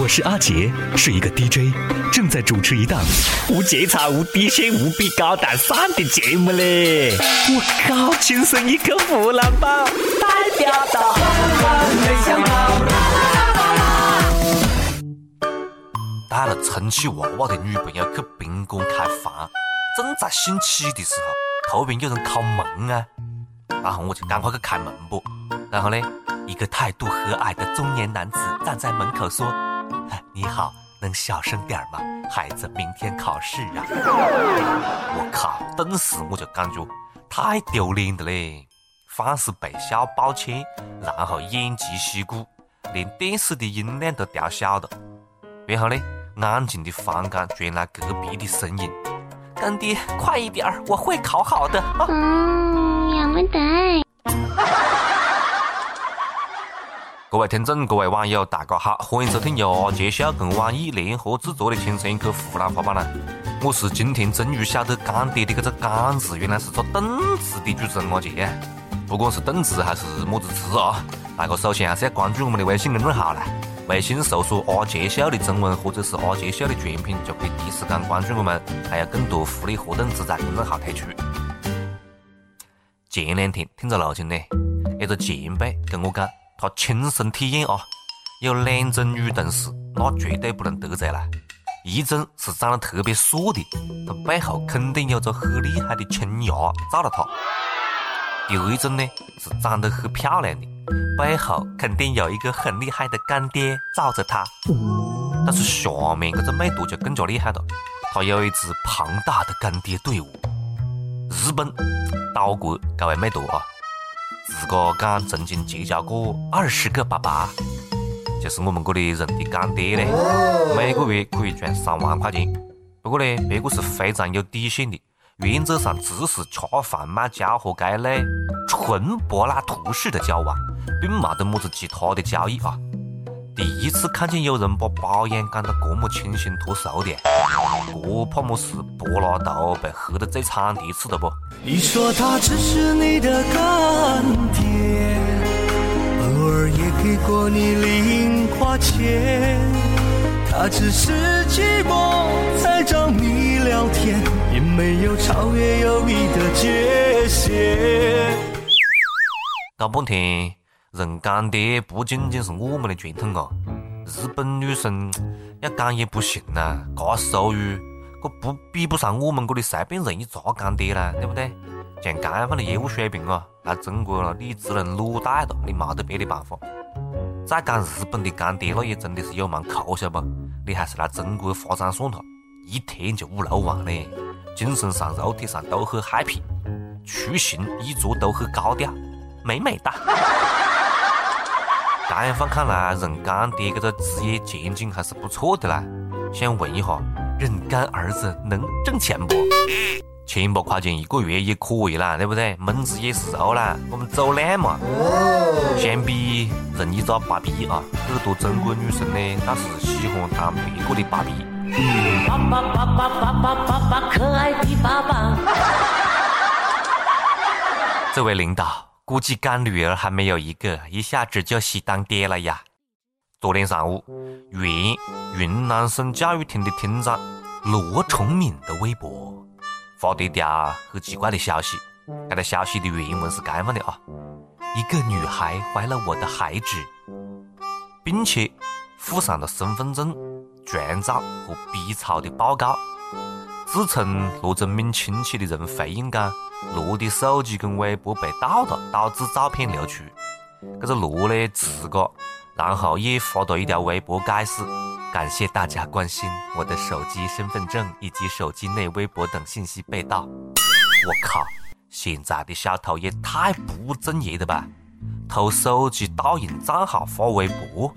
我是阿杰，是一个 DJ，正在主持一档无节操、无底线、无比高大上的节目嘞！我靠，亲生一个湖南宝，代表到带了充气娃娃的女朋友去宾馆开房，正在兴起的时候，后边有人敲门啊，然后我就赶快去开门不，然后呢，一个态度和蔼的中年男子站在门口说。你好，能小声点吗？孩子明天考试啊！我靠，顿时我就感觉太丢脸了嘞，凡是被小抱歉，然后偃旗息鼓，连电视的音量都调小了。然后呢，安静的房间传来隔壁的声音：“干爹，快一点儿，我会考好的。”嗯，要没得。各位听众，各位网友，大家好，欢迎收听由阿杰笑跟网易联合制作的《青春一刻湖南话版》啦！我是今天终于晓得“干爹”的这个“干”字原来是做动词的主持人阿杰。不管是动词还是么子词啊，大家首先还是要关注我们的微信公众号啦。微信搜索“阿杰笑”的中文或者是“阿杰笑”的全拼，就可以第一时间关注我们，还有更多福利活动只在公众号推出。前两天听着路上呢，一个前辈跟我讲。他亲身体验啊，有两种女同事，那绝对不能得罪啦。一种是长得特别硕的，他背后肯定有着很厉害的亲牙罩了他；第二种呢是长得很漂亮的，背后肯定有一个很厉害的干爹罩着她。但是下面这个妹坨就更加厉害了，她有一支庞大的干爹队伍。日本岛国这位妹坨啊。自个讲曾经结交过二十个爸爸，就是我们这里人的干爹嘞，每个月可以赚三万块钱。不过呢，别个是非常有底线的，原则上只是吃饭、买家伙这类纯柏拉图式的交往，并没得么子其他的交易啊。第一次看见有人把保养讲得这么清新脱俗的，这怕么是柏拉图被黑得最惨的一次了不？你说他只是你的干爹，偶尔也给过你零花钱。他只是寂寞才找你聊天，也没有超越友谊的界限。搞半天。认干爹不仅仅是我们的传统哦，日本女生要干也不行呐，这收入，这不比不上我们这里随便认一茬干爹啦，对不对？像这样的业务水平啊，来中国了，你只能裸贷了，你没得别的办法。再讲日本的干爹，那也真的是有蛮抠，晓不？你还是来中国发展算了，一天就五六万嘞，精神上、肉体上都很 happy，出行衣着都很高调，美美哒。这样放看来，认干爹这个职业前景还是不错的啦。想问一下，认干儿子能挣钱不？千把块钱一个月也可以啦，对不对？门子也是肉啦，我们走量嘛。相比认一个芭比啊，很多中国女生呢，那是喜欢当别个的芭比。爸爸爸爸爸爸爸爸，可爱的爸爸。这位领导。估计干女儿还没有一个，一下子就喜当爹了呀！昨天上午，原云南省教育厅的厅长罗崇敏的微博发了一条很奇怪的消息。这条消息的原文是这样的啊：一个女孩怀了我的孩子，并且附上了身份证、全照和 B 超的报告。自称罗崇敏亲戚的人回应讲。罗的手机跟微博被盗了，导致照片流出。这个罗呢自个，然后也发了一条微博解释：感谢大家关心我的手机、身份证以及手机内微博等信息被盗。我靠，现在的小偷也太不务正业了吧！偷手机盗用账号发微博，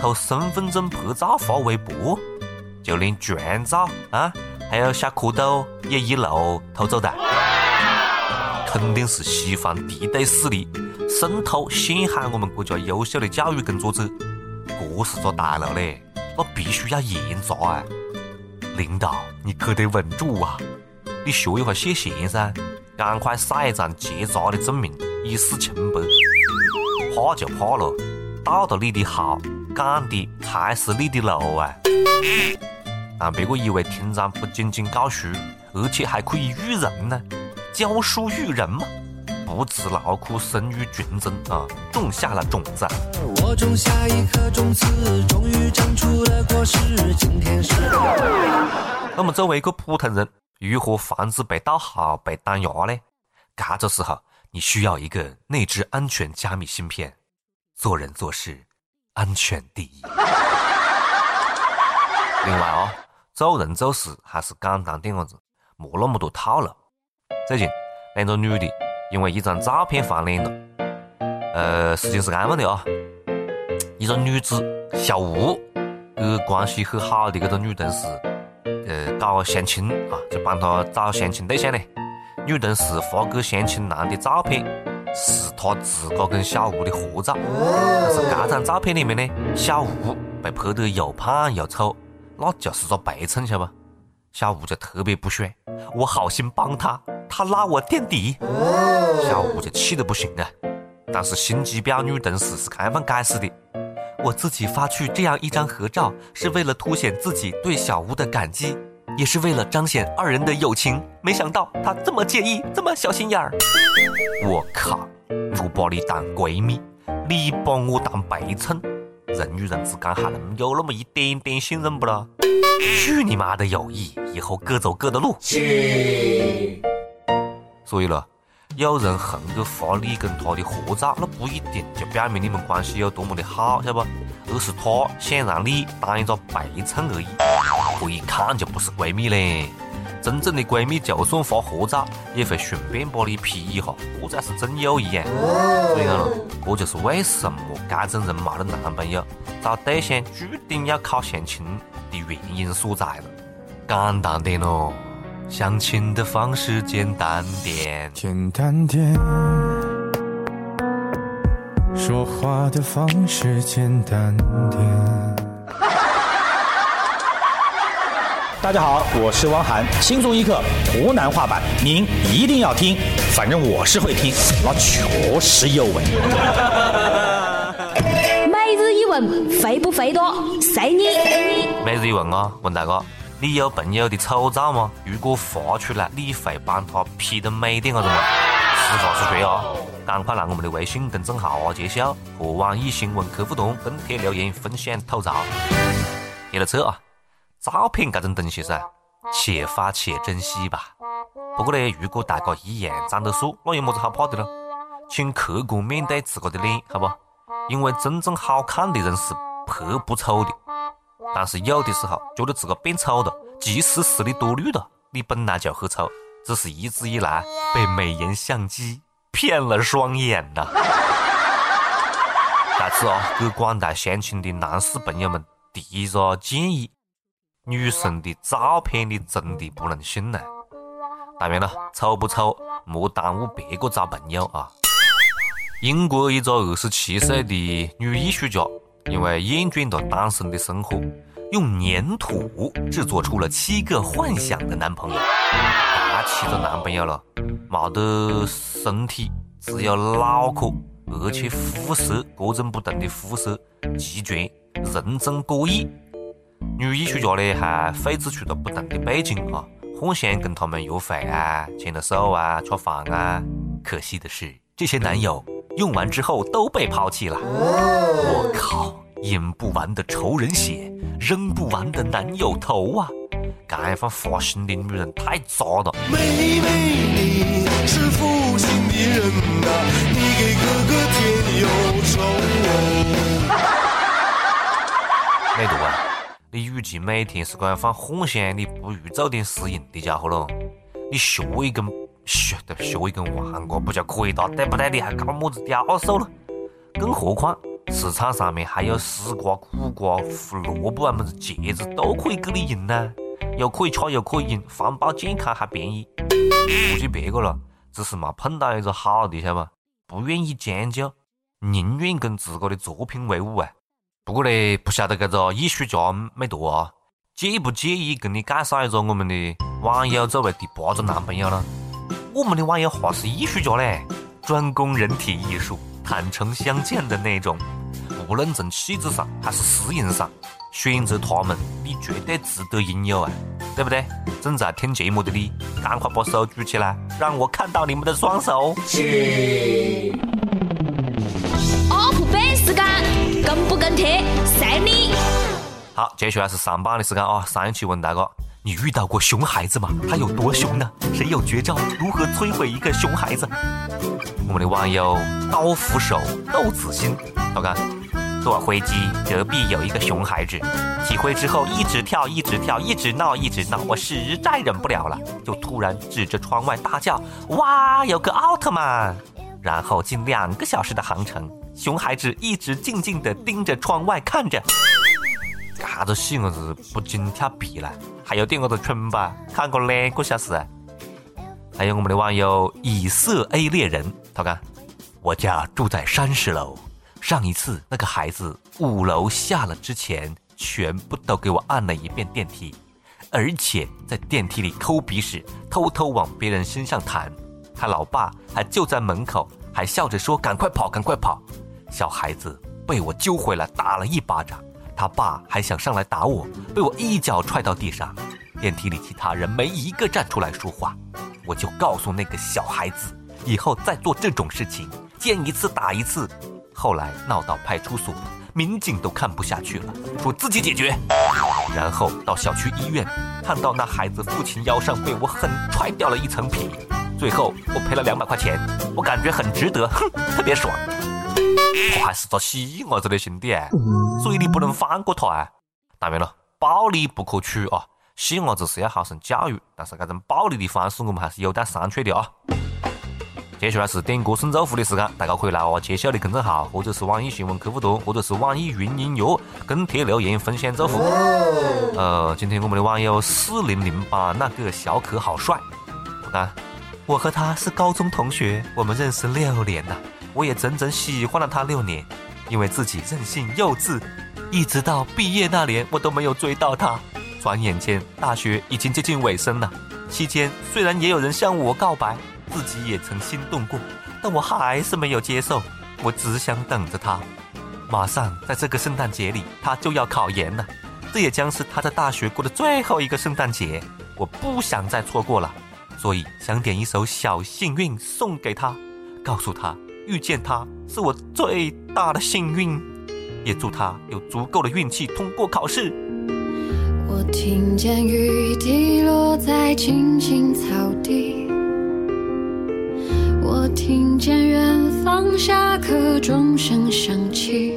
偷身份证拍照发微博，就连全照啊，还有小蝌蚪也一路偷走的。肯定是西方敌对势力渗透陷害我们国家优秀的教育工作者，这是个大了嘞，那必须要严查啊！领导，你可得稳住啊！你学一下谢贤噻，赶快晒一张结扎的证明，以示清白。怕就怕了，盗了你的号，讲的还是你的路啊！但别个以为庭长不仅仅教书，而且还可以育人呢，教书育人嘛，不辞劳苦生育群众啊，种下了种子。我种下一颗种子，终于长出了果实。今天是。那么作为一个普通人，如何防止被盗号、被打压呢？这个时候，你需要一个内置安全加密芯片，做人做事安全第一。另外啊，做人做事还是简单点子，莫那么多套路。最近，两个女的因为一张照片翻脸了。呃，事情是这样的啊，一个女子小吴跟关系很好的这个女同事。呃，搞相亲啊，就帮她找相亲对象呢。女同事发给相亲男的照片，是他自个跟小吴的合照。但是这张照片里面呢，小吴被拍得又胖又丑，那就是个白衬，晓得不？小吴就特别不爽，我好心帮他，他拉我垫底，小吴就气得不行啊。但是心机婊女同事是开放解释的。我自己发去这样一张合照，是为了凸显自己对小吴的感激，也是为了彰显二人的友情。没想到他这么介意，这么小心眼儿。我靠！我把你当闺蜜，你把我当白衬，人与人之间还能有那么一点点信任不咯？去你妈的友谊！以后各走各的路。去。所以了。有人横给发你跟他的合照，那不一定就表明你们关系有多么的好，晓得不？而是他想让你当一个陪衬而已，这一看就不是闺蜜嘞。真正的闺蜜就算发合照，也会顺便把你 P 一下，这才是真友谊啊！所以讲了，这就是为什么这种人没得男朋友，找对象注定要靠相亲的原因所在了。简单点咯。相亲的方式简单点，简单点；说话的方式简单点。大家好，我是汪涵，轻松一刻湖南话版，您一定要听，反正我是会听，那确实有味。每日一问，肥不肥多？随你。每日一问啊，问大哥。你有朋友的丑照吗？如果发出来，你会帮他 P 得美点啊？子吗？实话实说啊！赶快来我们的微信公众号啊，揭晓和网易新闻客户端跟帖留言分享吐槽。接了车啊，照片这种东西噻，且发且珍惜吧。不过呢，如果大家一样长得帅，那有么子好怕的咯？请客观面对自个的脸，好不？因为真正好看的人是拍不丑的。但是有的时候觉得自个变丑了，其实是你多虑了，你本来就很丑，只是一直以来被美颜相机骗了双眼呐。在此啊，给广大相亲的男士朋友们提一个建议：女生的照片你真的不能信呐。当然了，丑不丑莫耽误别个找朋友啊。英国一个二十七岁的女艺术家。因为厌倦了单身的生活，用粘土制作出了七个幻想的男朋友。这七个男朋友了，没得身体，只有脑壳，而且肤色各种不同的肤色齐全，人中各异。女艺术家呢还绘制出了不同的背景啊，幻想跟他们约会啊、牵了手啊、吃饭啊。可惜的是，这些男友。用完之后都被抛弃了。我靠，饮不完的仇人血，扔不完的男友头啊！这样发型的女人太渣了。妹妹，你是负心的人呐，你给哥哥添忧愁。你与其每天是这样放幻想，你不如做点实用的家伙喽。你学一根。学都学一根黄瓜不就可以了，对不对？你还搞么子雕塑了？更何况市场上面还有丝瓜、苦瓜、胡萝卜啊，么子茄子都可以给你用呢，又可以吃又可以用，环保健康还便宜。估计别个了，只是没碰到一个好的，晓得不？不愿意将就，宁愿跟自个的作品为伍啊。不过呢，不晓得这个艺术家美多啊，介不介意跟你介绍一个我们的网友作为第八个男朋友呢？我们的网友还是艺术家嘞，专攻人体艺术，坦诚相见的那种。无论从气质上还是适应上，选择他们，你绝对值得拥有啊，对不对？正在听节目的你，赶快把手举起来，让我看到你们的双手。UP 好，接下来是上榜的时间啊！上一期问大家，你遇到过熊孩子吗？他有多熊呢？谁有绝招？如何摧毁一个熊孩子？我们的网友刀斧手豆子心，老看，坐飞机隔壁有一个熊孩子，起飞之后一直跳，一直跳，一直闹，一直闹，我实在忍不了了，就突然指着窗外大叫：“哇，有个奥特曼！”然后近两个小时的航程，熊孩子一直静静地盯着窗外看着。啥子细伢子不禁跳皮了？还有点我的春吧？看过两个小时。还有我们的网友以色 A 猎人，他讲我家住在三十楼，上一次那个孩子五楼下了之前，全部都给我按了一遍电梯，而且在电梯里抠鼻屎，偷偷往别人身上弹。他老爸还就在门口，还笑着说赶快跑，赶快跑。小孩子被我揪回来打了一巴掌。他爸还想上来打我，被我一脚踹到地上。电梯里其他人没一个站出来说话，我就告诉那个小孩子，以后再做这种事情，见一次打一次。后来闹到派出所，民警都看不下去了，说自己解决。然后到小区医院，看到那孩子父亲腰上被我狠踹掉了一层皮，最后我赔了两百块钱，我感觉很值得，哼，特别爽。他还是个细伢子的兄弟，所以你不能放过他啊！当然了，暴力不可取啊，细伢子是要好生教育，但是这种暴力的方式我们还是有待商榷的啊。接下来是点歌送祝福的时间，大家可以来我揭晓的公众号，或者是网易新闻客户端，或者是网易云音乐跟帖留言分享祝福。呃，今天我们的网友四零零八那个小可好帅，我看我和他是高中同学，我们认识六年了。我也整整喜欢了他六年，因为自己任性幼稚，一直到毕业那年，我都没有追到他。转眼间，大学已经接近尾声了。期间虽然也有人向我告白，自己也曾心动过，但我还是没有接受。我只想等着他。马上在这个圣诞节里，他就要考研了，这也将是他在大学过的最后一个圣诞节。我不想再错过了，所以想点一首《小幸运》送给他，告诉他。遇见他是我最大的幸运，也祝他有足够的运气通过考试。我听见雨滴落在青青草地，我听见远方下课钟声响起，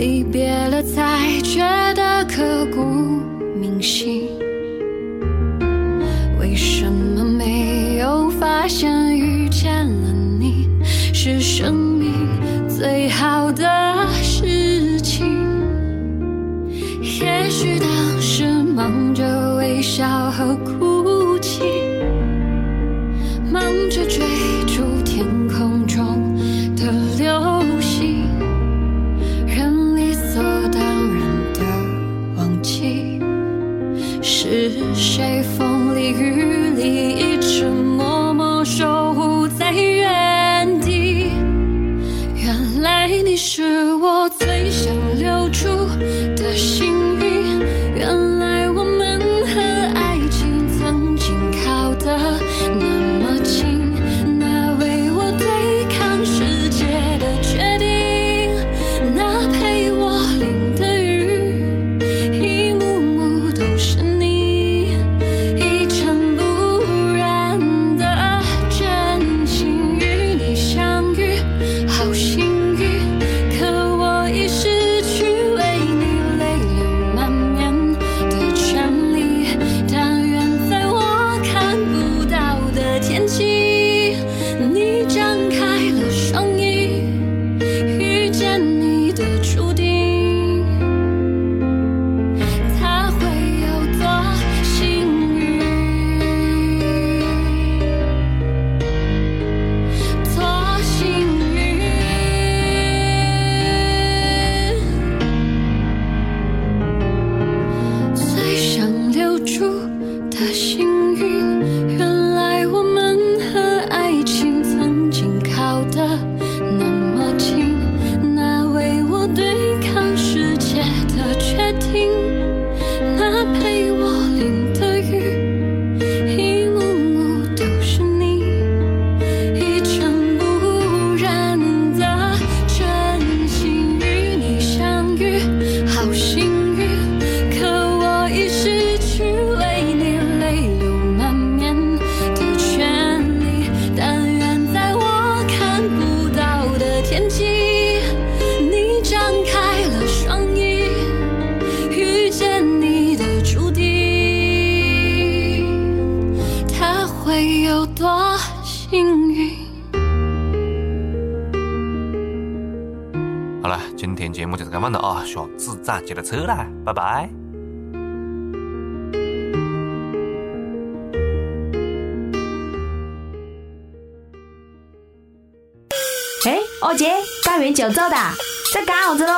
离别了才觉得刻骨铭心。为什么没有发现遇见了你？是生命最好是谁风里雨里一直默默守有多幸运？好了，今天节目就是这样的啊，下次再接着扯啦，拜拜。哎，二姐，干完就走的，在干啥子喽？